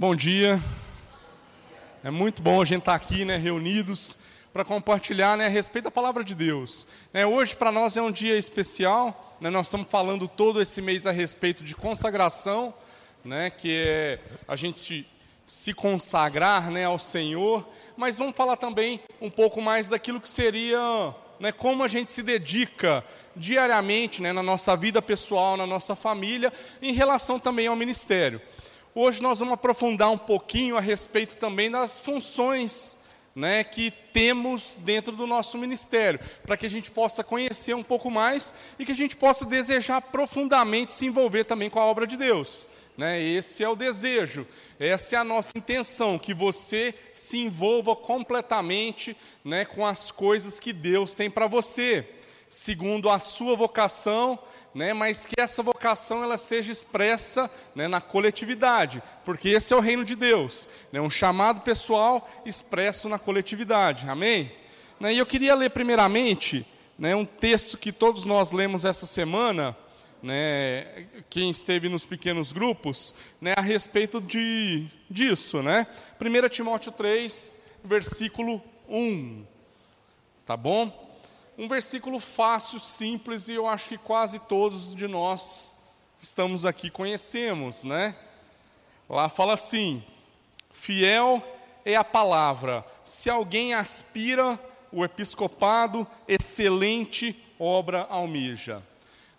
Bom dia. É muito bom a gente estar aqui, né, reunidos para compartilhar, né, a respeito da palavra de Deus. Né, hoje para nós é um dia especial. Né, nós estamos falando todo esse mês a respeito de consagração, né, que é a gente se consagrar, né, ao Senhor. Mas vamos falar também um pouco mais daquilo que seria, né, como a gente se dedica diariamente, né, na nossa vida pessoal, na nossa família, em relação também ao ministério. Hoje nós vamos aprofundar um pouquinho a respeito também das funções né, que temos dentro do nosso ministério, para que a gente possa conhecer um pouco mais e que a gente possa desejar profundamente se envolver também com a obra de Deus. Né? Esse é o desejo, essa é a nossa intenção, que você se envolva completamente né, com as coisas que Deus tem para você, segundo a sua vocação né, mas que essa vocação ela seja expressa né, na coletividade, porque esse é o reino de Deus, né, um chamado pessoal expresso na coletividade, amém? Né, e eu queria ler primeiramente né, um texto que todos nós lemos essa semana, né, quem esteve nos pequenos grupos, né, a respeito de, disso, né? 1 Timóteo 3, versículo 1, tá bom? Um versículo fácil, simples, e eu acho que quase todos de nós que estamos aqui conhecemos, né? Lá fala assim: fiel é a palavra. Se alguém aspira o episcopado, excelente obra almeja.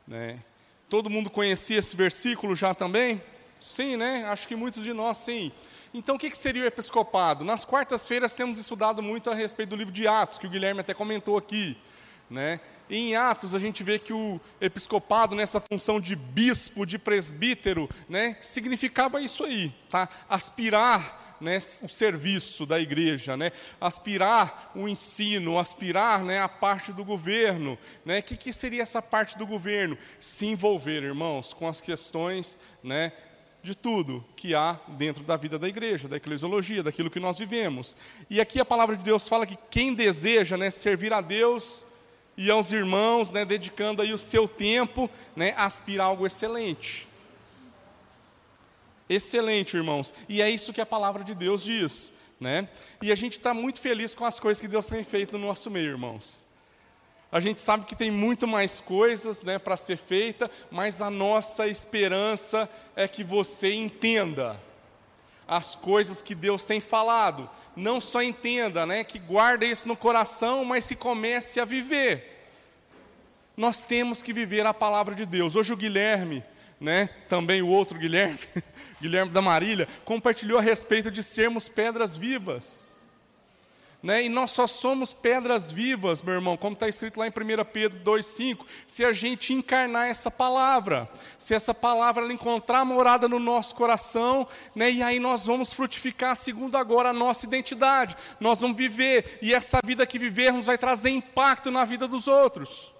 Né? Todo mundo conhecia esse versículo já também? Sim, né? Acho que muitos de nós sim. Então, o que seria o episcopado? Nas quartas-feiras temos estudado muito a respeito do livro de Atos, que o Guilherme até comentou aqui. Né? E em Atos a gente vê que o episcopado, nessa função de bispo, de presbítero, né, significava isso aí, tá? aspirar né, o serviço da igreja, né? aspirar o ensino, aspirar né, a parte do governo. Né? O que, que seria essa parte do governo? Se envolver, irmãos, com as questões né, de tudo que há dentro da vida da igreja, da eclesiologia, daquilo que nós vivemos. E aqui a palavra de Deus fala que quem deseja né, servir a Deus e aos irmãos, né, dedicando aí o seu tempo, né, a aspirar algo excelente. Excelente, irmãos. E é isso que a palavra de Deus diz, né? E a gente está muito feliz com as coisas que Deus tem feito no nosso meio, irmãos. A gente sabe que tem muito mais coisas, né, para ser feita, mas a nossa esperança é que você entenda as coisas que Deus tem falado não só entenda, né, que guarda isso no coração, mas se comece a viver. Nós temos que viver a palavra de Deus. Hoje o Guilherme, né, também o outro Guilherme, Guilherme da Marília, compartilhou a respeito de sermos pedras vivas. Né? E nós só somos pedras vivas, meu irmão, como está escrito lá em 1 Pedro 2,5, se a gente encarnar essa palavra, se essa palavra ela encontrar morada no nosso coração, né? e aí nós vamos frutificar segundo agora a nossa identidade, nós vamos viver, e essa vida que vivermos vai trazer impacto na vida dos outros.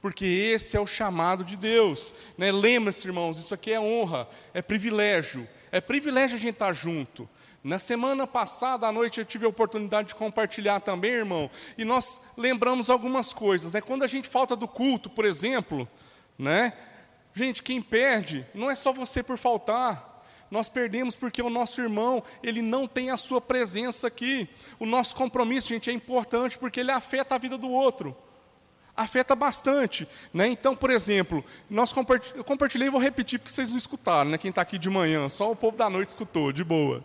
Porque esse é o chamado de Deus. Né? Lembre-se, irmãos, isso aqui é honra, é privilégio. É privilégio a gente estar junto. Na semana passada à noite eu tive a oportunidade de compartilhar também, irmão, e nós lembramos algumas coisas, né? Quando a gente falta do culto, por exemplo, né? Gente, quem perde não é só você por faltar. Nós perdemos porque o nosso irmão, ele não tem a sua presença aqui. O nosso compromisso, gente, é importante porque ele afeta a vida do outro. Afeta bastante, né? Então, por exemplo, nós compartilhei, eu compartilhei e vou repetir porque vocês não escutaram, né? Quem está aqui de manhã, só o povo da noite escutou, de boa.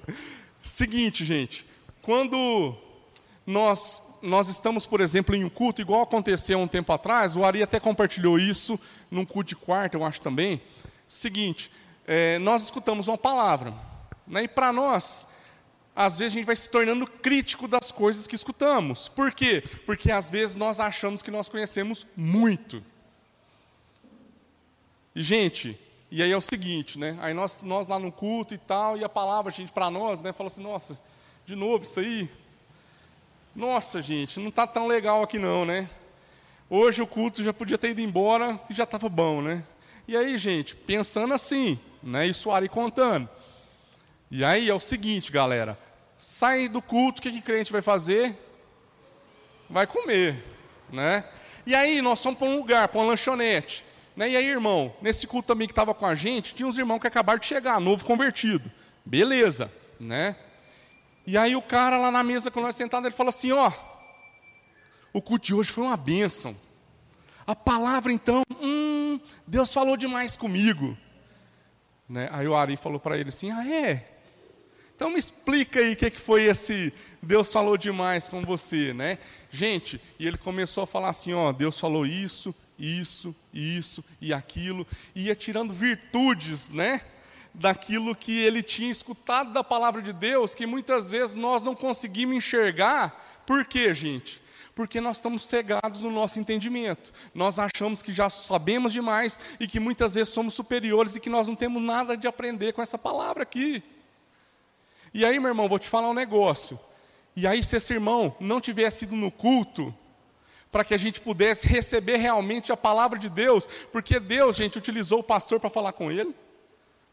Seguinte, gente, quando nós, nós estamos, por exemplo, em um culto, igual aconteceu um tempo atrás, o Ari até compartilhou isso num culto de quarta, eu acho também. Seguinte, é, nós escutamos uma palavra, né, e para nós, às vezes a gente vai se tornando crítico das coisas que escutamos. Por quê? Porque às vezes nós achamos que nós conhecemos muito. E, gente, e aí é o seguinte, né? Aí nós, nós lá no culto e tal, e a palavra, gente, para nós, né? Falou assim, nossa, de novo isso aí? Nossa, gente, não está tão legal aqui não, né? Hoje o culto já podia ter ido embora e já estava bom, né? E aí, gente, pensando assim, né? Isso Ari contando. E aí é o seguinte, galera. Sai do culto, o que, que crente vai fazer? Vai comer, né? E aí nós fomos para um lugar, para uma lanchonete. Né? E aí, irmão, nesse culto também que estava com a gente, tinha uns irmãos que acabaram de chegar, novo convertido. Beleza, né? E aí o cara lá na mesa com nós sentado, ele falou assim, ó, o culto de hoje foi uma bênção. A palavra então, hum, Deus falou demais comigo. Né? Aí o Ari falou para ele assim, ah é? Então me explica aí o que, que foi esse Deus falou demais com você, né? Gente, e ele começou a falar assim, ó, Deus falou isso, isso, isso e aquilo, ia tirando virtudes, né? Daquilo que ele tinha escutado da palavra de Deus, que muitas vezes nós não conseguimos enxergar. Por quê, gente? Porque nós estamos cegados no nosso entendimento. Nós achamos que já sabemos demais e que muitas vezes somos superiores e que nós não temos nada de aprender com essa palavra aqui. E aí, meu irmão, vou te falar um negócio. E aí, se esse irmão não tivesse ido no culto, para que a gente pudesse receber realmente a palavra de Deus, porque Deus, gente, utilizou o pastor para falar com ele,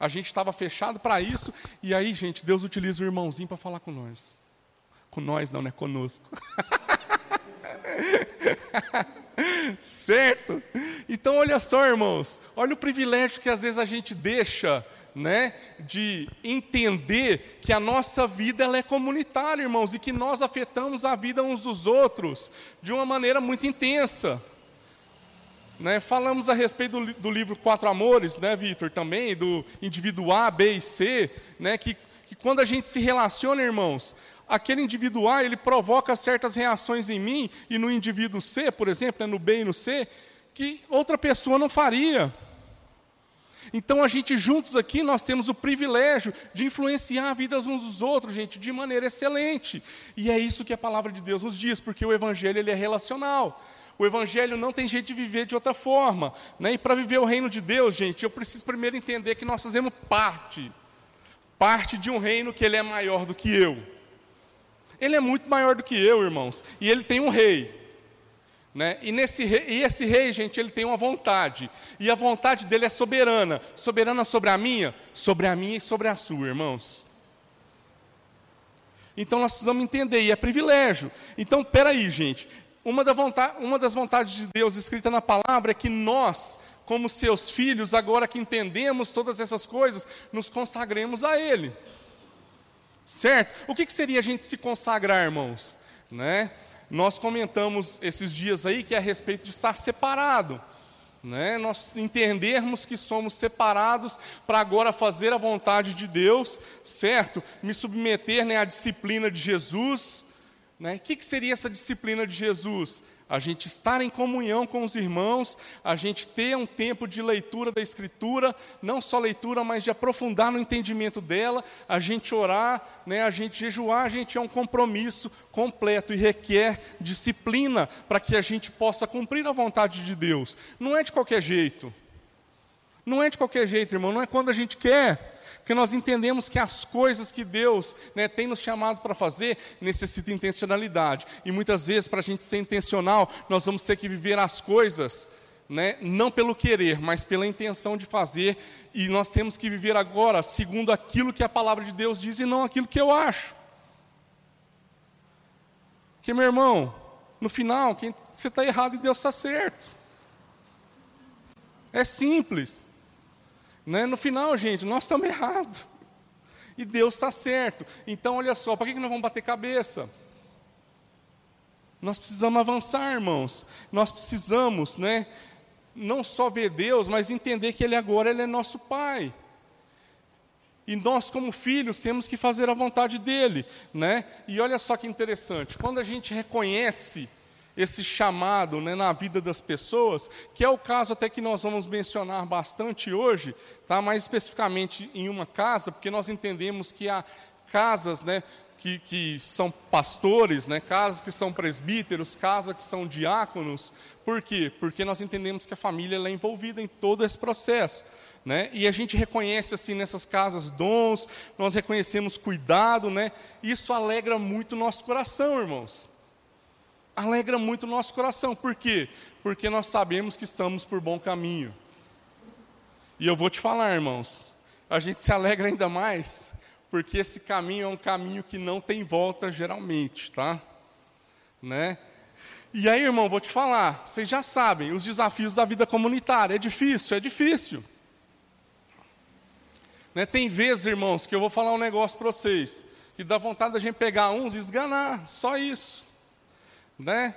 a gente estava fechado para isso, e aí, gente, Deus utiliza o irmãozinho para falar com nós. Com nós não, né? Conosco. certo? Então, olha só, irmãos, olha o privilégio que às vezes a gente deixa né, de entender que a nossa vida ela é comunitária, irmãos, e que nós afetamos a vida uns dos outros de uma maneira muito intensa. Né, falamos a respeito do, do, livro Quatro Amores, né, Vitor, também, do indivíduo A, B e C, né, que, que quando a gente se relaciona, irmãos, aquele indivíduo A, ele provoca certas reações em mim, e no indivíduo C, por exemplo, né, no B e no C, que outra pessoa não faria. Então a gente juntos aqui nós temos o privilégio de influenciar a vida uns dos outros, gente, de maneira excelente. E é isso que a palavra de Deus nos diz, porque o evangelho ele é relacional. O evangelho não tem jeito de viver de outra forma, né? E para viver o reino de Deus, gente, eu preciso primeiro entender que nós fazemos parte parte de um reino que ele é maior do que eu. Ele é muito maior do que eu, irmãos, e ele tem um rei. Né? E, nesse rei, e esse rei, gente, ele tem uma vontade. E a vontade dele é soberana. Soberana sobre a minha? Sobre a minha e sobre a sua, irmãos. Então nós precisamos entender, e é privilégio. Então, peraí, gente. Uma, da vontade, uma das vontades de Deus escrita na palavra é que nós, como seus filhos, agora que entendemos todas essas coisas, nos consagremos a Ele. Certo? O que, que seria a gente se consagrar, irmãos? Né? Nós comentamos esses dias aí que é a respeito de estar separado. Né? Nós entendermos que somos separados para agora fazer a vontade de Deus, certo? Me submeter né, à disciplina de Jesus. Né? O que, que seria essa disciplina de Jesus? A gente estar em comunhão com os irmãos, a gente ter um tempo de leitura da Escritura, não só leitura, mas de aprofundar no entendimento dela, a gente orar, né, a gente jejuar, a gente é um compromisso completo e requer disciplina para que a gente possa cumprir a vontade de Deus. Não é de qualquer jeito. Não é de qualquer jeito, irmão, não é quando a gente quer porque nós entendemos que as coisas que Deus né, tem nos chamado para fazer necessitam intencionalidade. E muitas vezes, para a gente ser intencional, nós vamos ter que viver as coisas né, não pelo querer, mas pela intenção de fazer. E nós temos que viver agora segundo aquilo que a palavra de Deus diz e não aquilo que eu acho. Porque, meu irmão, no final, quem, você está errado e Deus está certo. É simples. Né? No final, gente, nós estamos errados. E Deus está certo. Então, olha só, para que nós vamos bater cabeça? Nós precisamos avançar, irmãos. Nós precisamos, né, não só ver Deus, mas entender que Ele agora ele é nosso Pai. E nós, como filhos, temos que fazer a vontade dEle. Né? E olha só que interessante, quando a gente reconhece esse chamado né, na vida das pessoas, que é o caso até que nós vamos mencionar bastante hoje, tá? mais especificamente em uma casa, porque nós entendemos que há casas né, que, que são pastores, né, casas que são presbíteros, casas que são diáconos. Por quê? Porque nós entendemos que a família é envolvida em todo esse processo. Né? E a gente reconhece assim nessas casas dons, nós reconhecemos cuidado, né? Isso alegra muito o nosso coração, irmãos alegra muito o nosso coração. Por quê? Porque nós sabemos que estamos por bom caminho. E eu vou te falar, irmãos, a gente se alegra ainda mais, porque esse caminho é um caminho que não tem volta geralmente, tá? Né? E aí, irmão, vou te falar, vocês já sabem, os desafios da vida comunitária. É difícil, é difícil. Né? Tem vezes, irmãos, que eu vou falar um negócio para vocês, que dá vontade da gente pegar uns e esganar, só isso. Né?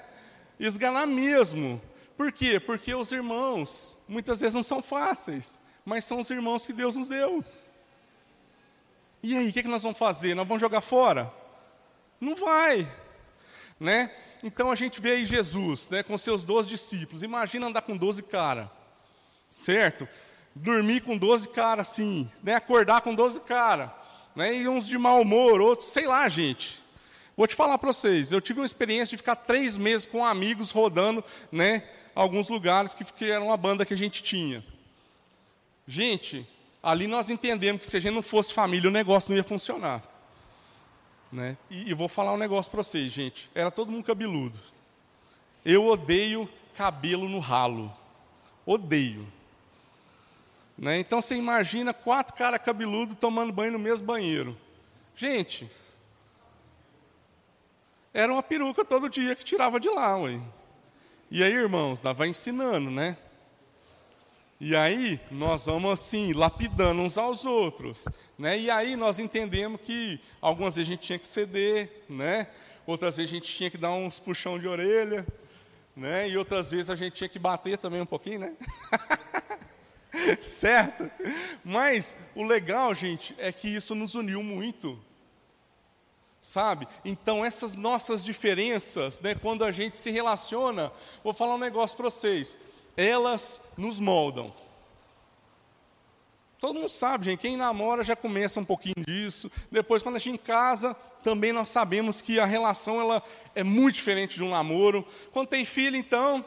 Esganar mesmo. Por quê? Porque os irmãos, muitas vezes não são fáceis, mas são os irmãos que Deus nos deu. E aí, o que, é que nós vamos fazer? Nós vamos jogar fora? Não vai. Né? Então a gente vê aí Jesus, né, com seus 12 discípulos. Imagina andar com 12 caras, certo? Dormir com 12 caras assim, né, acordar com 12 caras, né, e uns de mau humor, outros, sei lá, gente. Vou te falar para vocês, eu tive uma experiência de ficar três meses com amigos rodando, né, alguns lugares que, que era uma banda que a gente tinha. Gente, ali nós entendemos que se a gente não fosse família, o negócio não ia funcionar. Né? E, e vou falar um negócio para vocês, gente. Era todo mundo cabeludo. Eu odeio cabelo no ralo. Odeio. Né? Então você imagina quatro caras cabeludos tomando banho no mesmo banheiro. Gente, era uma peruca todo dia que tirava de lá, ué. E aí, irmãos, vai ensinando, né? E aí nós vamos assim, lapidando uns aos outros. Né? E aí nós entendemos que algumas vezes a gente tinha que ceder, né? outras vezes a gente tinha que dar uns puxão de orelha, né? e outras vezes a gente tinha que bater também um pouquinho, né? certo? Mas o legal, gente, é que isso nos uniu muito. Sabe? Então, essas nossas diferenças, né, quando a gente se relaciona, vou falar um negócio para vocês elas nos moldam. Todo mundo sabe, gente, quem namora já começa um pouquinho disso. Depois, quando a gente casa, também nós sabemos que a relação ela é muito diferente de um namoro. Quando tem filho, então,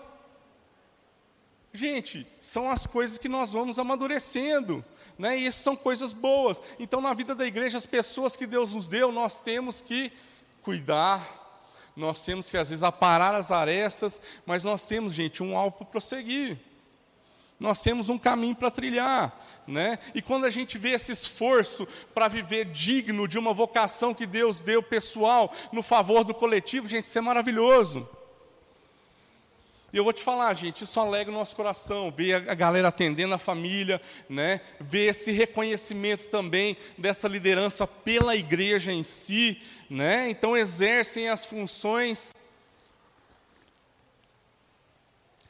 gente, são as coisas que nós vamos amadurecendo. Né? E essas são coisas boas. Então, na vida da igreja, as pessoas que Deus nos deu, nós temos que cuidar, nós temos que, às vezes, aparar as arestas, mas nós temos, gente, um alvo para prosseguir. Nós temos um caminho para trilhar, né? E quando a gente vê esse esforço para viver digno de uma vocação que Deus deu pessoal no favor do coletivo, gente, isso é maravilhoso. E eu vou te falar, gente, isso alegra o nosso coração, ver a galera atendendo a família, né? ver esse reconhecimento também dessa liderança pela igreja em si, né? então exercem as funções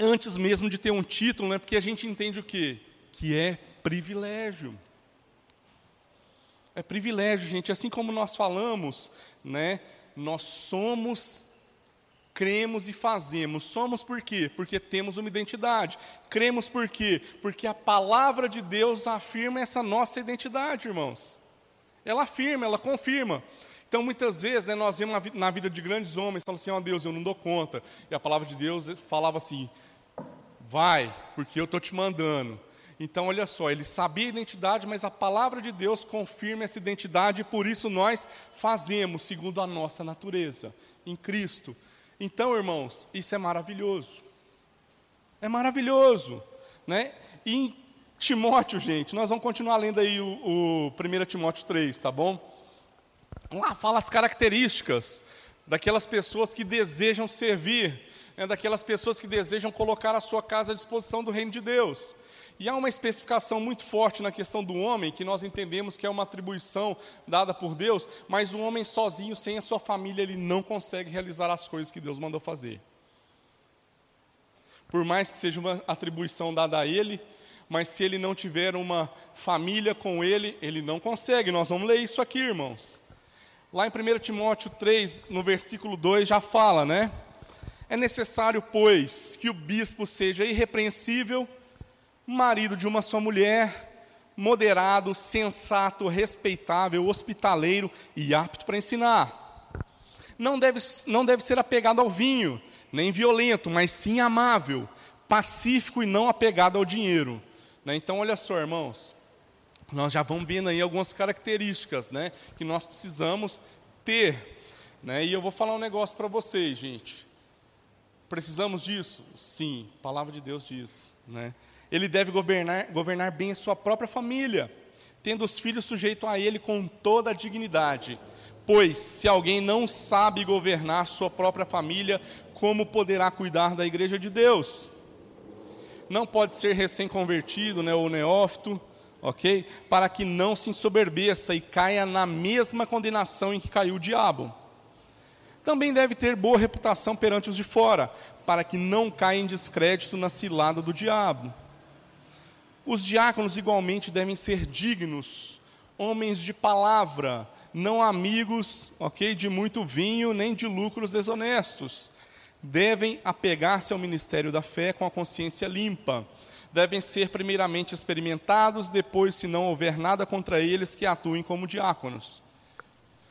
antes mesmo de ter um título, né? porque a gente entende o quê? Que é privilégio. É privilégio, gente, assim como nós falamos, né? nós somos cremos e fazemos. Somos por quê? Porque temos uma identidade. Cremos por quê? Porque a palavra de Deus afirma essa nossa identidade, irmãos. Ela afirma, ela confirma. Então, muitas vezes, né, nós vemos na vida de grandes homens, falam assim, ó oh, Deus, eu não dou conta. E a palavra de Deus falava assim, vai, porque eu estou te mandando. Então, olha só, ele sabia a identidade, mas a palavra de Deus confirma essa identidade, e por isso nós fazemos segundo a nossa natureza, em Cristo. Então, irmãos, isso é maravilhoso. É maravilhoso, né? E em Timóteo, gente, nós vamos continuar lendo aí o, o 1 Timóteo 3, tá bom? Lá fala as características daquelas pessoas que desejam servir, né, daquelas pessoas que desejam colocar a sua casa à disposição do reino de Deus. E há uma especificação muito forte na questão do homem, que nós entendemos que é uma atribuição dada por Deus, mas o homem sozinho, sem a sua família, ele não consegue realizar as coisas que Deus mandou fazer. Por mais que seja uma atribuição dada a ele, mas se ele não tiver uma família com ele, ele não consegue. Nós vamos ler isso aqui, irmãos. Lá em 1 Timóteo 3, no versículo 2, já fala, né? É necessário, pois, que o bispo seja irrepreensível, marido de uma só mulher, moderado, sensato, respeitável, hospitaleiro e apto para ensinar. Não deve, não deve ser apegado ao vinho, nem violento, mas sim amável, pacífico e não apegado ao dinheiro. Né? Então, olha só, irmãos, nós já vamos vendo aí algumas características né, que nós precisamos ter. Né? E eu vou falar um negócio para vocês, gente. Precisamos disso? Sim, a palavra de Deus diz. Né? Ele deve governar, governar bem a sua própria família, tendo os filhos sujeitos a ele com toda a dignidade. Pois, se alguém não sabe governar sua própria família, como poderá cuidar da igreja de Deus? Não pode ser recém-convertido né, ou neófito, ok? Para que não se ensoberbeça e caia na mesma condenação em que caiu o diabo. Também deve ter boa reputação perante os de fora, para que não caia em descrédito na cilada do diabo. Os diáconos igualmente devem ser dignos, homens de palavra, não amigos, ok, de muito vinho, nem de lucros desonestos. Devem apegar-se ao ministério da fé com a consciência limpa. Devem ser primeiramente experimentados, depois, se não houver nada contra eles, que atuem como diáconos.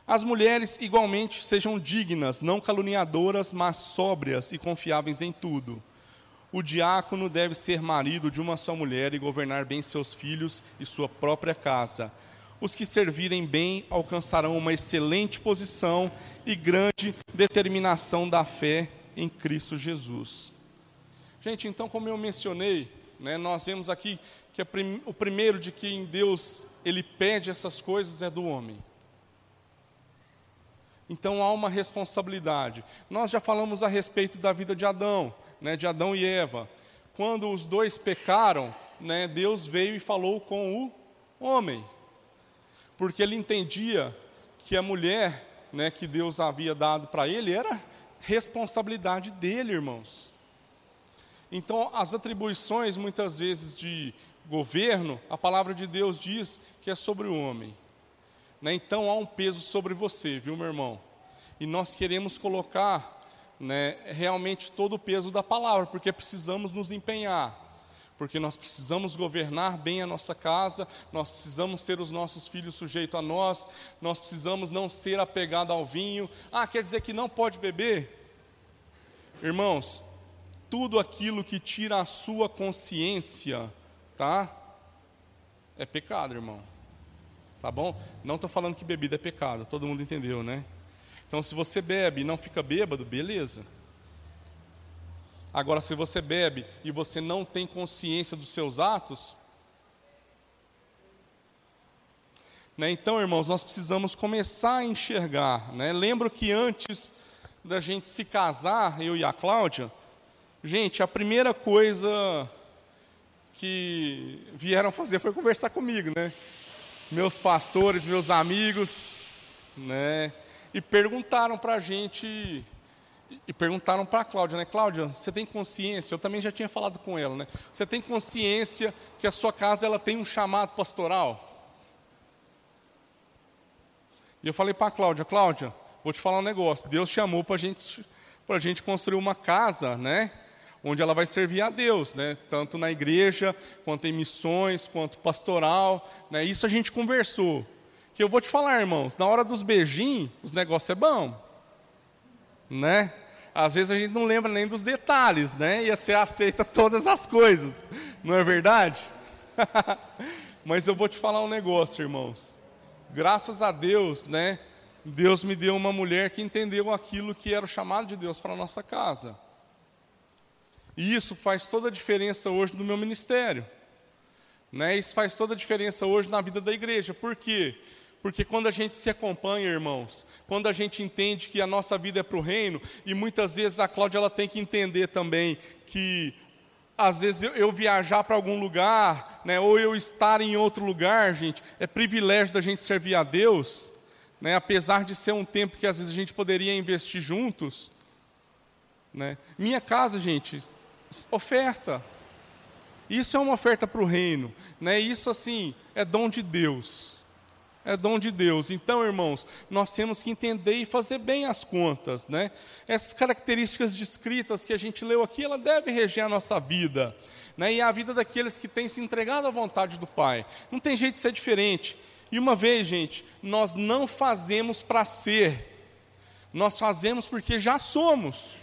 As mulheres, igualmente, sejam dignas, não caluniadoras, mas sóbrias e confiáveis em tudo. O diácono deve ser marido de uma só mulher e governar bem seus filhos e sua própria casa. Os que servirem bem alcançarão uma excelente posição e grande determinação da fé em Cristo Jesus. Gente, então, como eu mencionei, né, nós vemos aqui que prim o primeiro de quem Deus ele pede essas coisas é do homem. Então há uma responsabilidade. Nós já falamos a respeito da vida de Adão, né, de Adão e Eva. Quando os dois pecaram, né, Deus veio e falou com o homem, porque ele entendia que a mulher né, que Deus havia dado para ele era responsabilidade dele, irmãos. Então, as atribuições, muitas vezes, de governo, a palavra de Deus diz que é sobre o homem. Né? Então há um peso sobre você, viu, meu irmão? E nós queremos colocar né, realmente todo o peso da palavra, porque precisamos nos empenhar, porque nós precisamos governar bem a nossa casa, nós precisamos ter os nossos filhos sujeitos a nós, nós precisamos não ser apegado ao vinho. Ah, quer dizer que não pode beber? Irmãos, tudo aquilo que tira a sua consciência, tá? É pecado, irmão. Tá bom? Não estou falando que bebida é pecado, todo mundo entendeu, né? Então, se você bebe e não fica bêbado, beleza. Agora, se você bebe e você não tem consciência dos seus atos, né? então, irmãos, nós precisamos começar a enxergar. Né? Lembro que antes da gente se casar, eu e a Cláudia, gente, a primeira coisa que vieram fazer foi conversar comigo, né? meus pastores, meus amigos, né? E perguntaram para a gente, e perguntaram para a Cláudia, né? Cláudia, você tem consciência? Eu também já tinha falado com ela, né? Você tem consciência que a sua casa ela tem um chamado pastoral? E eu falei para a Cláudia, Cláudia, vou te falar um negócio. Deus chamou para gente, a gente construir uma casa, né? onde ela vai servir a Deus, né? tanto na igreja, quanto em missões, quanto pastoral. Né? Isso a gente conversou. Que eu vou te falar, irmãos, na hora dos beijinhos, os negócios é bom. Né? Às vezes a gente não lembra nem dos detalhes, né? E você aceita todas as coisas, não é verdade? Mas eu vou te falar um negócio, irmãos. Graças a Deus, né? Deus me deu uma mulher que entendeu aquilo que era o chamado de Deus para a nossa casa. E isso faz toda a diferença hoje no meu ministério. Né? Isso faz toda a diferença hoje na vida da igreja. Por quê? Porque quando a gente se acompanha, irmãos, quando a gente entende que a nossa vida é para o reino, e muitas vezes a Cláudia ela tem que entender também que às vezes eu, eu viajar para algum lugar, né, ou eu estar em outro lugar, gente, é privilégio da gente servir a Deus, né, apesar de ser um tempo que às vezes a gente poderia investir juntos. Né. Minha casa, gente, oferta. Isso é uma oferta para o reino, né? Isso assim é dom de Deus. É dom de Deus. Então, irmãos, nós temos que entender e fazer bem as contas, né? Essas características descritas que a gente leu aqui, ela deve reger a nossa vida, né? E a vida daqueles que têm se entregado à vontade do Pai. Não tem jeito de ser diferente. E uma vez, gente, nós não fazemos para ser. Nós fazemos porque já somos.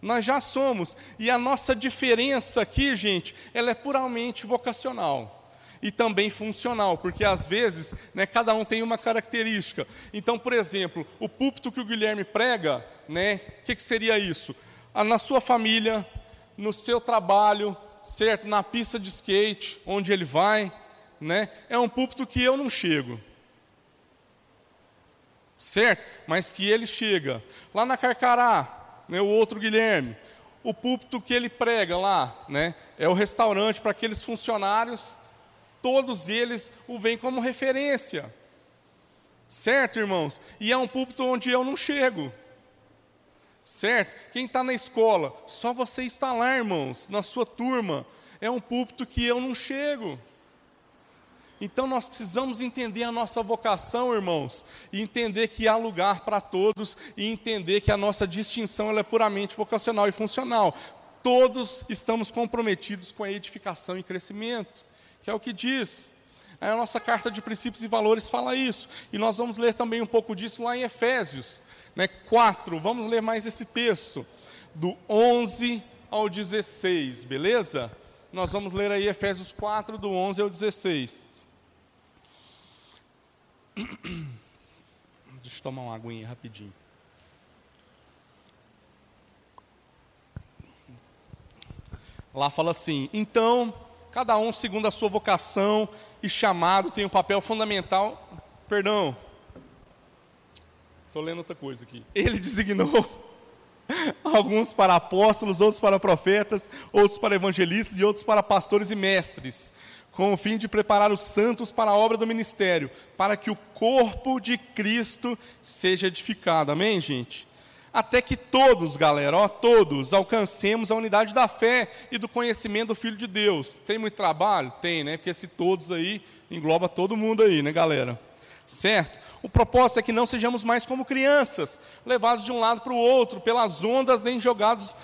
Nós já somos. E a nossa diferença aqui, gente, ela é puramente vocacional e também funcional, porque às vezes né, cada um tem uma característica. Então, por exemplo, o púlpito que o Guilherme prega, né, o que, que seria isso? Ah, na sua família, no seu trabalho, certo? Na pista de skate, onde ele vai, né? É um púlpito que eu não chego. Certo? Mas que ele chega. Lá na Carcará, né, o outro Guilherme. O púlpito que ele prega lá, né, é o restaurante para aqueles funcionários todos eles o veem como referência. Certo, irmãos? E é um púlpito onde eu não chego. Certo? Quem está na escola, só você está lá, irmãos, na sua turma. É um púlpito que eu não chego. Então nós precisamos entender a nossa vocação, irmãos, e entender que há lugar para todos e entender que a nossa distinção é puramente vocacional e funcional. Todos estamos comprometidos com a edificação e crescimento, que é o que diz. A nossa carta de princípios e valores fala isso. E nós vamos ler também um pouco disso lá em Efésios né, 4. Vamos ler mais esse texto, do 11 ao 16, beleza? Nós vamos ler aí Efésios 4, do 11 ao 16. Deixa eu tomar uma aguinha rapidinho. Lá fala assim: então, cada um segundo a sua vocação e chamado tem um papel fundamental. Perdão, estou lendo outra coisa aqui. Ele designou alguns para apóstolos, outros para profetas, outros para evangelistas e outros para pastores e mestres com o fim de preparar os santos para a obra do ministério, para que o corpo de Cristo seja edificado. Amém, gente? Até que todos, galera, ó, todos alcancemos a unidade da fé e do conhecimento do Filho de Deus. Tem muito trabalho? Tem, né? Porque esse todos aí engloba todo mundo aí, né, galera? Certo? O propósito é que não sejamos mais como crianças, levados de um lado para o outro, pelas ondas, nem jogados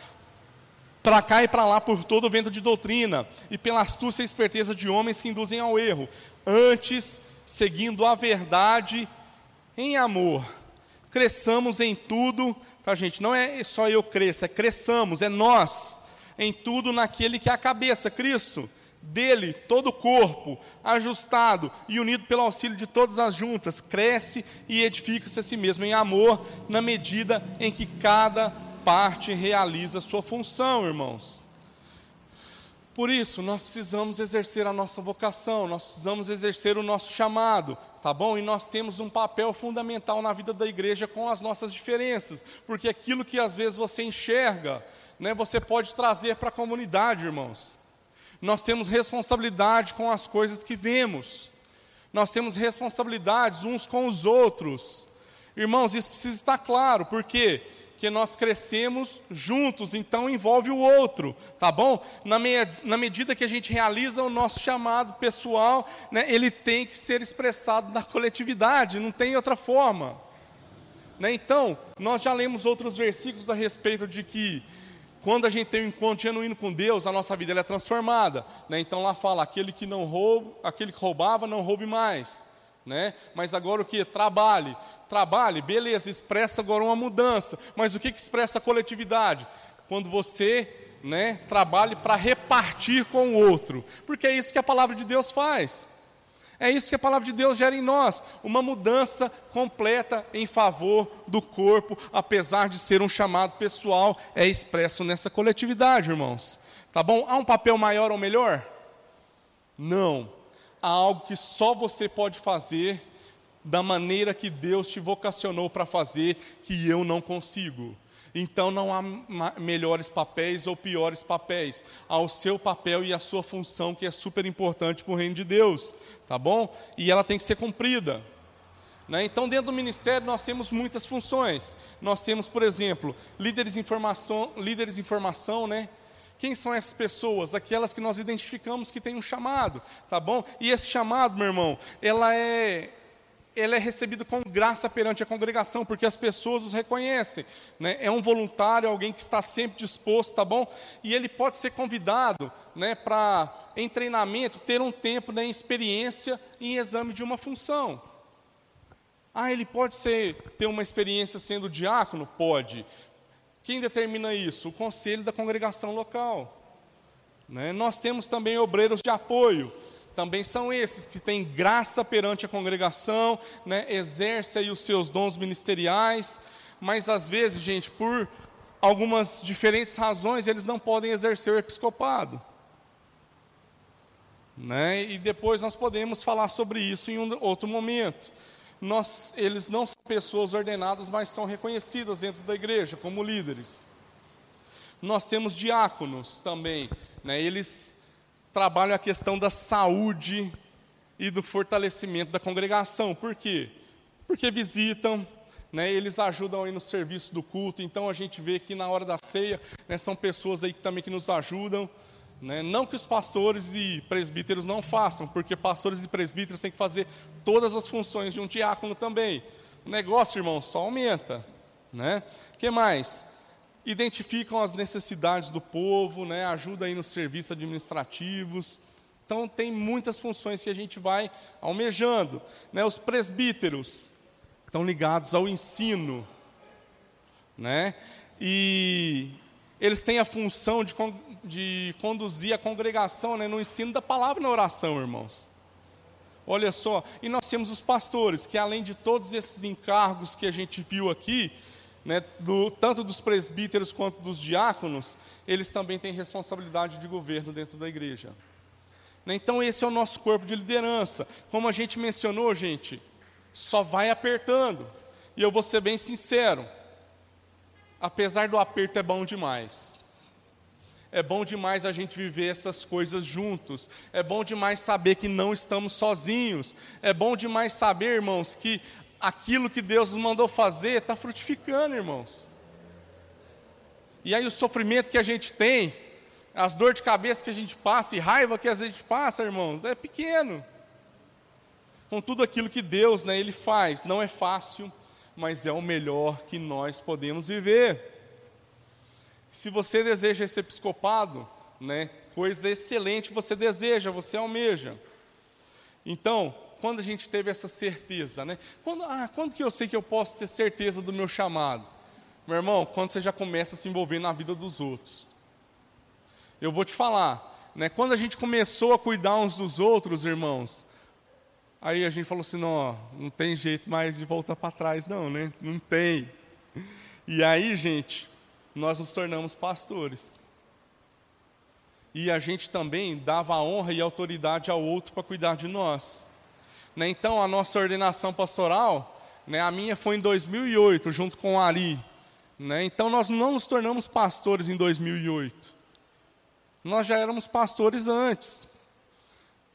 para cá e para lá por todo o vento de doutrina, e pela astúcia e esperteza de homens que induzem ao erro, antes, seguindo a verdade em amor, cresçamos em tudo, tá, gente? Não é só eu cresça, é cresçamos, é nós, em tudo naquele que é a cabeça, Cristo. Dele, todo o corpo, ajustado e unido pelo auxílio de todas as juntas, cresce e edifica-se a si mesmo em amor, na medida em que cada parte realiza a sua função, irmãos. Por isso, nós precisamos exercer a nossa vocação, nós precisamos exercer o nosso chamado, tá bom? E nós temos um papel fundamental na vida da igreja com as nossas diferenças, porque aquilo que às vezes você enxerga, né, você pode trazer para a comunidade, irmãos. Nós temos responsabilidade com as coisas que vemos, nós temos responsabilidades uns com os outros. Irmãos, isso precisa estar claro, porque que nós crescemos juntos, então envolve o outro, tá bom? Na, meia, na medida que a gente realiza o nosso chamado pessoal, né, ele tem que ser expressado na coletividade, não tem outra forma. Né? Então, nós já lemos outros versículos a respeito de que quando a gente tem um encontro genuíno com Deus, a nossa vida é transformada. Né? Então lá fala, aquele que não rouba, aquele que roubava, não roube mais. Né? Mas agora o que? Trabalhe trabalhe, beleza, expressa agora uma mudança. Mas o que, que expressa a coletividade? Quando você né, trabalhe para repartir com o outro. Porque é isso que a palavra de Deus faz. É isso que a palavra de Deus gera em nós, uma mudança completa em favor do corpo, apesar de ser um chamado pessoal, é expresso nessa coletividade, irmãos. Tá bom? Há um papel maior ou melhor? Não. Há algo que só você pode fazer da maneira que Deus te vocacionou para fazer, que eu não consigo. Então não há melhores papéis ou piores papéis. Há o seu papel e a sua função, que é super importante para o reino de Deus, tá bom? E ela tem que ser cumprida. Né? Então, dentro do ministério, nós temos muitas funções. Nós temos, por exemplo, líderes de informação, líderes de informação né? Quem são essas pessoas? Aquelas que nós identificamos que têm um chamado, tá bom? E esse chamado, meu irmão, ela é ele é recebido com graça perante a congregação, porque as pessoas os reconhecem. Né? É um voluntário, alguém que está sempre disposto, tá bom? E ele pode ser convidado né, para, em treinamento, ter um tempo né, em experiência em exame de uma função. Ah, ele pode ser, ter uma experiência sendo diácono? Pode. Quem determina isso? O conselho da congregação local. Né? Nós temos também obreiros de apoio também são esses que têm graça perante a congregação, né, exercem os seus dons ministeriais, mas às vezes, gente, por algumas diferentes razões, eles não podem exercer o episcopado. Né? E depois nós podemos falar sobre isso em um outro momento. Nós, eles não pessoas ordenadas, mas são reconhecidas dentro da igreja como líderes. Nós temos diáconos também, né? eles trabalham a questão da saúde e do fortalecimento da congregação. Por quê? Porque visitam, né, eles ajudam aí no serviço do culto, então a gente vê que na hora da ceia né, são pessoas aí que também que nos ajudam. Né? Não que os pastores e presbíteros não façam, porque pastores e presbíteros têm que fazer todas as funções de um diácono também. O negócio, irmão, só aumenta. Né? que mais? Identificam as necessidades do povo, né? ajuda aí nos serviços administrativos. Então, tem muitas funções que a gente vai almejando. Né? Os presbíteros estão ligados ao ensino. Né? E eles têm a função de, de conduzir a congregação né, no ensino da palavra na oração, irmãos. Olha só, e nós temos os pastores, que além de todos esses encargos que a gente viu aqui, né, do, tanto dos presbíteros quanto dos diáconos, eles também têm responsabilidade de governo dentro da igreja. Né, então, esse é o nosso corpo de liderança. Como a gente mencionou, gente, só vai apertando. E eu vou ser bem sincero: apesar do aperto, é bom demais. É bom demais a gente viver essas coisas juntos. É bom demais saber que não estamos sozinhos. É bom demais saber, irmãos, que aquilo que Deus nos mandou fazer está frutificando, irmãos. E aí o sofrimento que a gente tem, as dores de cabeça que a gente passa e raiva que a gente passa, irmãos, é pequeno. Com tudo aquilo que Deus, né, ele faz, não é fácil, mas é o melhor que nós podemos viver. Se você deseja esse episcopado, né, coisa excelente você deseja, você almeja. Então, quando a gente teve essa certeza, né? Quando, ah, quando que eu sei que eu posso ter certeza do meu chamado? Meu irmão, quando você já começa a se envolver na vida dos outros. Eu vou te falar, né? Quando a gente começou a cuidar uns dos outros, irmãos, aí a gente falou assim, não, não tem jeito mais de voltar para trás, não, né? Não tem. E aí, gente, nós nos tornamos pastores. E a gente também dava honra e autoridade ao outro para cuidar de nós. Né? Então, a nossa ordenação pastoral, né, a minha foi em 2008, junto com o Ari. Né? Então, nós não nos tornamos pastores em 2008. Nós já éramos pastores antes.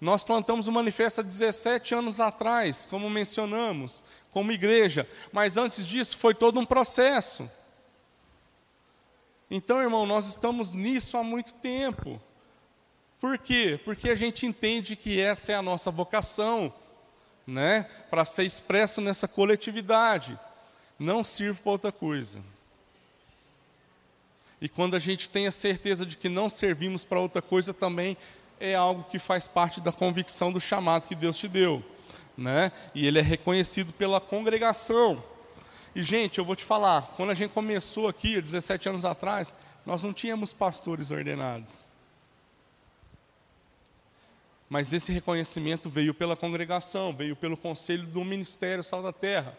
Nós plantamos o manifesto há 17 anos atrás, como mencionamos, como igreja. Mas antes disso, foi todo um processo. Então, irmão, nós estamos nisso há muito tempo. Por quê? Porque a gente entende que essa é a nossa vocação, né? Para ser expresso nessa coletividade. Não sirve para outra coisa. E quando a gente tem a certeza de que não servimos para outra coisa, também é algo que faz parte da convicção do chamado que Deus te deu, né? E ele é reconhecido pela congregação. E, gente, eu vou te falar, quando a gente começou aqui, 17 anos atrás, nós não tínhamos pastores ordenados. Mas esse reconhecimento veio pela congregação, veio pelo conselho do Ministério Sal da Terra,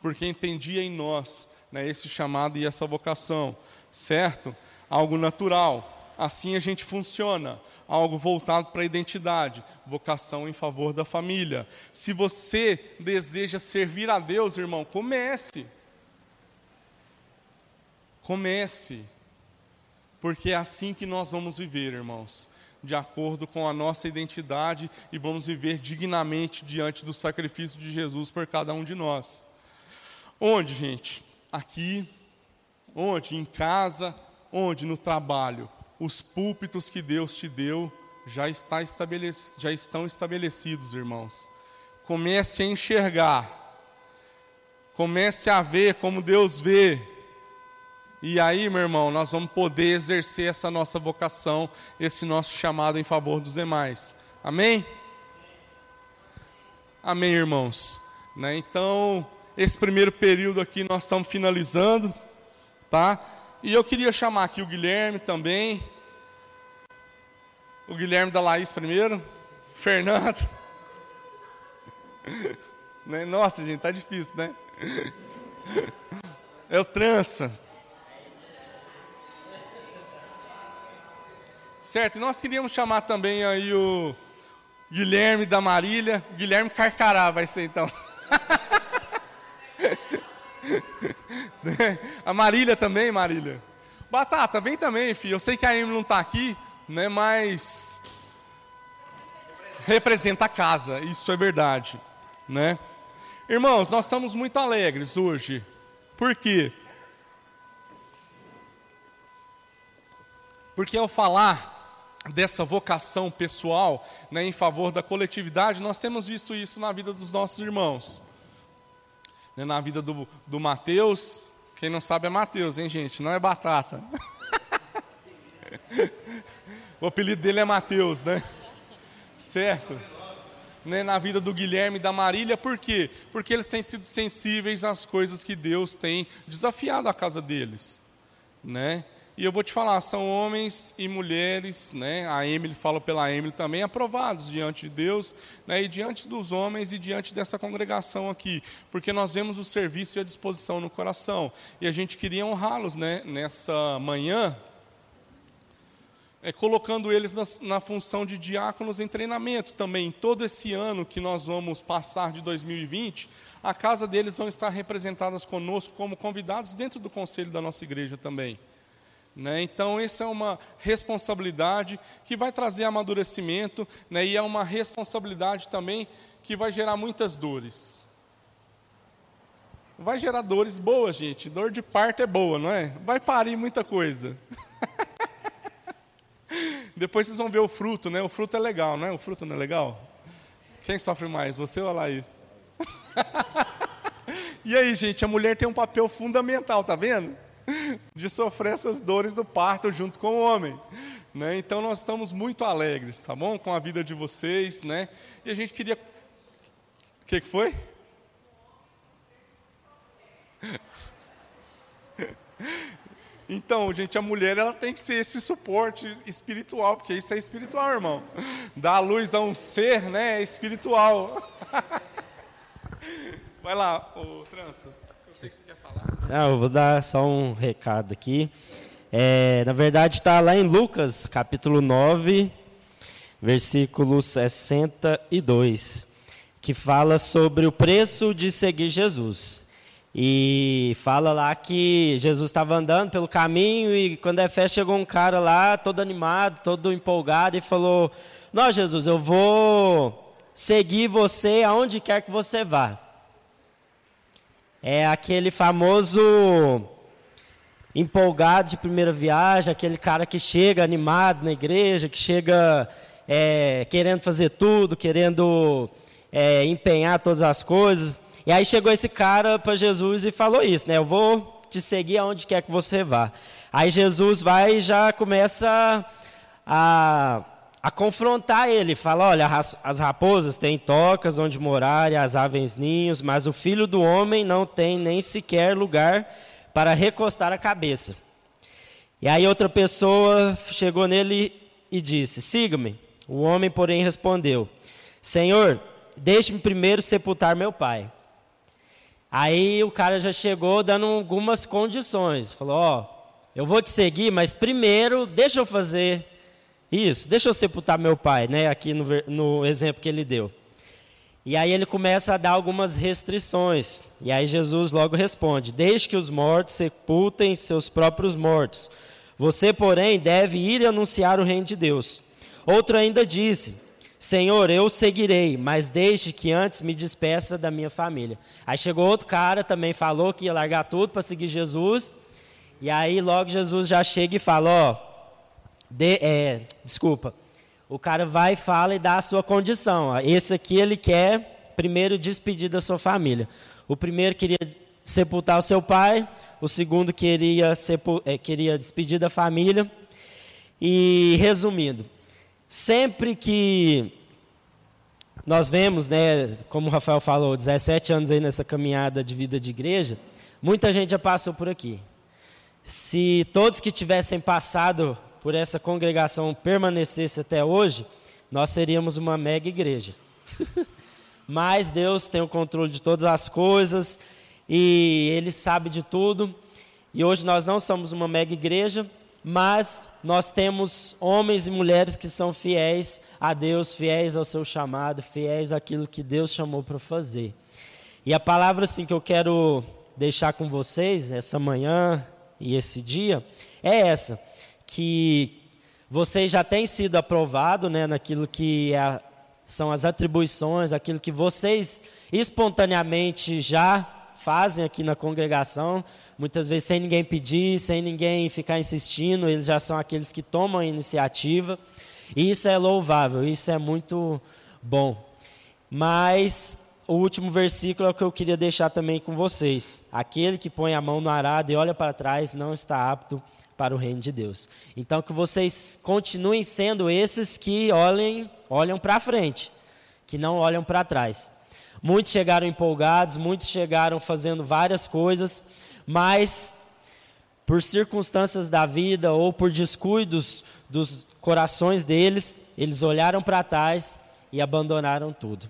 porque entendia em nós né, esse chamado e essa vocação, certo? Algo natural. Assim a gente funciona algo voltado para a identidade, vocação em favor da família. Se você deseja servir a Deus, irmão, comece. Comece. Porque é assim que nós vamos viver, irmãos, de acordo com a nossa identidade e vamos viver dignamente diante do sacrifício de Jesus por cada um de nós. Onde, gente? Aqui, onde? Em casa, onde? No trabalho os púlpitos que Deus te deu já, está estabelec já estão estabelecidos, irmãos. Comece a enxergar, comece a ver como Deus vê. E aí, meu irmão, nós vamos poder exercer essa nossa vocação, esse nosso chamado em favor dos demais. Amém? Amém, irmãos. Né? Então, esse primeiro período aqui nós estamos finalizando, tá? E eu queria chamar aqui o Guilherme também. O Guilherme da Laís primeiro. Fernando. Né? Nossa, gente, tá difícil, né? É o trança. Certo, e nós queríamos chamar também aí o Guilherme da Marília. Guilherme Carcará vai ser então. A Marília também, Marília. Batata, vem também, filho. Eu sei que a Emily não está aqui, né? Mas representa a casa, isso é verdade, né? Irmãos, nós estamos muito alegres hoje. Por quê? Porque ao falar dessa vocação pessoal né, em favor da coletividade, nós temos visto isso na vida dos nossos irmãos. Né, na vida do, do Mateus, quem não sabe é Mateus, hein, gente? Não é batata. o apelido dele é Mateus, né? Certo? Né, na vida do Guilherme e da Marília, por quê? Porque eles têm sido sensíveis às coisas que Deus tem desafiado a casa deles, né? E eu vou te falar, são homens e mulheres, né? A Emily fala pela Emily também, aprovados diante de Deus, né? E diante dos homens e diante dessa congregação aqui, porque nós vemos o serviço e a disposição no coração. E a gente queria honrá-los, né? Nessa manhã, é, colocando eles na, na, função de diáconos em treinamento também. Todo esse ano que nós vamos passar de 2020, a casa deles vão estar representadas conosco como convidados dentro do conselho da nossa igreja também. Né? Então, essa é uma responsabilidade que vai trazer amadurecimento né? e é uma responsabilidade também que vai gerar muitas dores. Vai gerar dores boas, gente. Dor de parto é boa, não é? Vai parir muita coisa. Depois vocês vão ver o fruto, né? O fruto é legal, não é? O fruto não é legal? Quem sofre mais, você ou a Laís? e aí, gente, a mulher tem um papel fundamental, tá vendo? De sofrer essas dores do parto junto com o homem. Né? Então nós estamos muito alegres, tá bom? Com a vida de vocês, né? E a gente queria. O que, que foi? Então, gente, a mulher ela tem que ser esse suporte espiritual, porque isso é espiritual, irmão. Dar a luz a um ser, né, é espiritual. Vai lá, ô Tranças. Ah, eu vou dar só um recado aqui. É, na verdade, está lá em Lucas, capítulo 9, versículo 62, que fala sobre o preço de seguir Jesus. E fala lá que Jesus estava andando pelo caminho e quando é fé chegou um cara lá, todo animado, todo empolgado, e falou: Não, Jesus, eu vou seguir você aonde quer que você vá é aquele famoso empolgado de primeira viagem, aquele cara que chega animado na igreja, que chega é, querendo fazer tudo, querendo é, empenhar todas as coisas. E aí chegou esse cara para Jesus e falou isso, né? Eu vou te seguir aonde quer que você vá. Aí Jesus vai e já começa a a confrontar ele. Fala: olha, as raposas têm tocas onde morar e as aves ninhos, mas o filho do homem não tem nem sequer lugar para recostar a cabeça. E aí outra pessoa chegou nele e disse: Siga-me. O homem, porém, respondeu: Senhor, deixe-me primeiro sepultar meu pai. Aí o cara já chegou dando algumas condições. Falou: Ó, oh, eu vou te seguir, mas primeiro deixa eu fazer isso, deixa eu sepultar meu pai, né? Aqui no, no exemplo que ele deu. E aí ele começa a dar algumas restrições. E aí Jesus logo responde: Deixe que os mortos sepultem seus próprios mortos. Você, porém, deve ir e anunciar o reino de Deus. Outro ainda disse: Senhor, eu seguirei, mas deixe que antes me despeça da minha família. Aí chegou outro cara, também falou que ia largar tudo para seguir Jesus. E aí logo Jesus já chega e fala: Ó, de, é, desculpa. O cara vai, fala e dá a sua condição. Esse aqui ele quer primeiro despedir da sua família. O primeiro queria sepultar o seu pai, o segundo queria, sepul é, queria despedir da família. E resumindo, sempre que nós vemos, né, como o Rafael falou, 17 anos aí nessa caminhada de vida de igreja, muita gente já passou por aqui. Se todos que tivessem passado por essa congregação permanecesse até hoje, nós seríamos uma mega igreja. Mas Deus tem o controle de todas as coisas e Ele sabe de tudo. E hoje nós não somos uma mega igreja, mas nós temos homens e mulheres que são fiéis a Deus, fiéis ao seu chamado, fiéis àquilo que Deus chamou para fazer. E a palavra assim que eu quero deixar com vocês essa manhã e esse dia é essa que vocês já têm sido aprovados né, naquilo que é são as atribuições, aquilo que vocês espontaneamente já fazem aqui na congregação, muitas vezes sem ninguém pedir, sem ninguém ficar insistindo, eles já são aqueles que tomam a iniciativa. E isso é louvável, isso é muito bom. Mas o último versículo é o que eu queria deixar também com vocês. Aquele que põe a mão no arado e olha para trás não está apto para o reino de Deus. Então que vocês continuem sendo esses que olhem, olham para frente, que não olham para trás. Muitos chegaram empolgados, muitos chegaram fazendo várias coisas, mas por circunstâncias da vida ou por descuidos dos corações deles, eles olharam para trás e abandonaram tudo.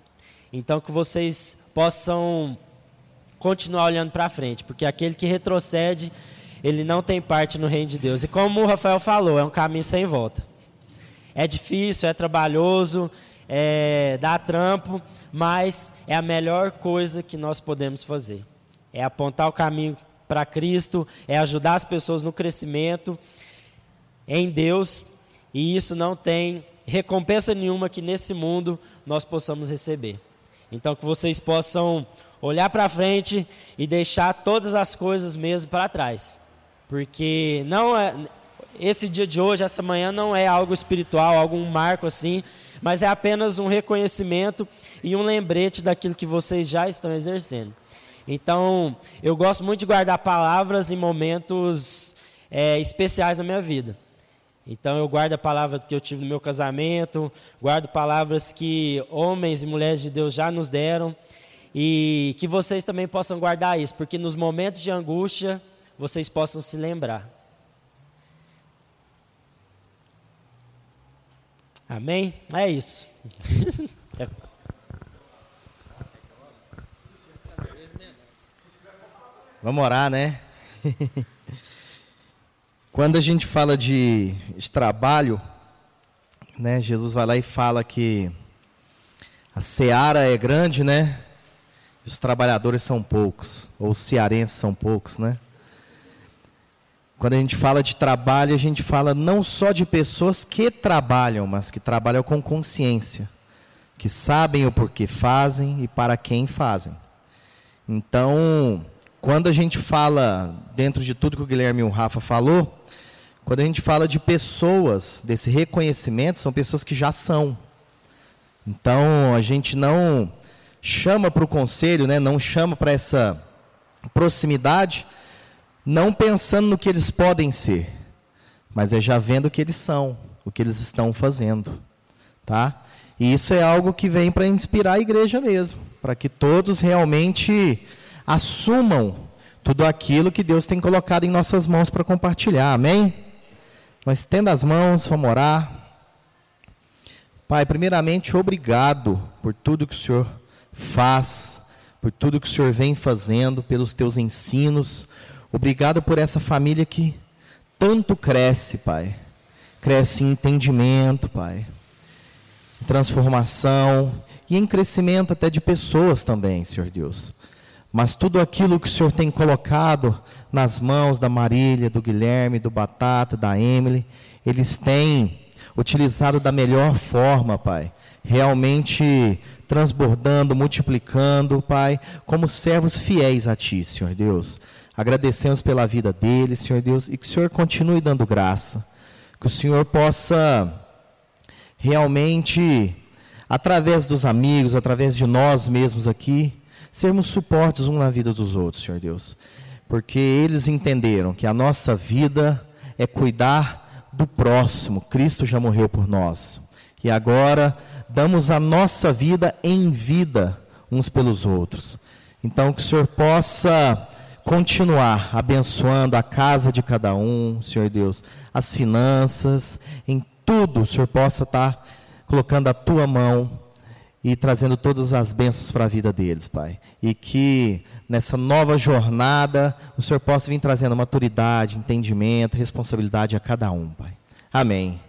Então que vocês possam continuar olhando para frente, porque aquele que retrocede ele não tem parte no reino de Deus. E como o Rafael falou, é um caminho sem volta. É difícil, é trabalhoso, é, dá trampo, mas é a melhor coisa que nós podemos fazer. É apontar o caminho para Cristo, é ajudar as pessoas no crescimento em Deus, e isso não tem recompensa nenhuma que nesse mundo nós possamos receber. Então, que vocês possam olhar para frente e deixar todas as coisas mesmo para trás. Porque não é esse dia de hoje, essa manhã não é algo espiritual, algum marco assim, mas é apenas um reconhecimento e um lembrete daquilo que vocês já estão exercendo. Então, eu gosto muito de guardar palavras em momentos é, especiais na minha vida. Então, eu guardo a palavra que eu tive no meu casamento, guardo palavras que homens e mulheres de Deus já nos deram, e que vocês também possam guardar isso, porque nos momentos de angústia, vocês possam se lembrar. Amém? É isso. Vamos orar, né? Quando a gente fala de, de, trabalho, né, Jesus vai lá e fala que a seara é grande, né? Os trabalhadores são poucos, ou os cearenses são poucos, né? Quando a gente fala de trabalho, a gente fala não só de pessoas que trabalham, mas que trabalham com consciência, que sabem o porquê fazem e para quem fazem. Então, quando a gente fala, dentro de tudo que o Guilherme e o Rafa falou, quando a gente fala de pessoas, desse reconhecimento, são pessoas que já são. Então, a gente não chama para o conselho, né, não chama para essa proximidade, não pensando no que eles podem ser, mas é já vendo o que eles são, o que eles estão fazendo, tá? E isso é algo que vem para inspirar a igreja mesmo, para que todos realmente assumam tudo aquilo que Deus tem colocado em nossas mãos para compartilhar. Amém? Nós estenda as mãos, vamos orar. Pai, primeiramente, obrigado por tudo que o Senhor faz, por tudo que o Senhor vem fazendo, pelos teus ensinos. Obrigado por essa família que tanto cresce, Pai. Cresce em entendimento, Pai. Transformação e em crescimento até de pessoas também, Senhor Deus. Mas tudo aquilo que o Senhor tem colocado nas mãos da Marília, do Guilherme, do Batata, da Emily, eles têm utilizado da melhor forma, Pai. Realmente transbordando, multiplicando, Pai, como servos fiéis a Ti, Senhor Deus. Agradecemos pela vida deles, Senhor Deus, e que o Senhor continue dando graça. Que o Senhor possa realmente, através dos amigos, através de nós mesmos aqui, sermos suportes um na vida dos outros, Senhor Deus. Porque eles entenderam que a nossa vida é cuidar do próximo. Cristo já morreu por nós. E agora damos a nossa vida em vida uns pelos outros. Então que o Senhor possa continuar abençoando a casa de cada um, Senhor Deus, as finanças, em tudo o Senhor possa estar colocando a tua mão e trazendo todas as bênçãos para a vida deles, Pai. E que nessa nova jornada o Senhor possa vir trazendo maturidade, entendimento, responsabilidade a cada um, Pai. Amém.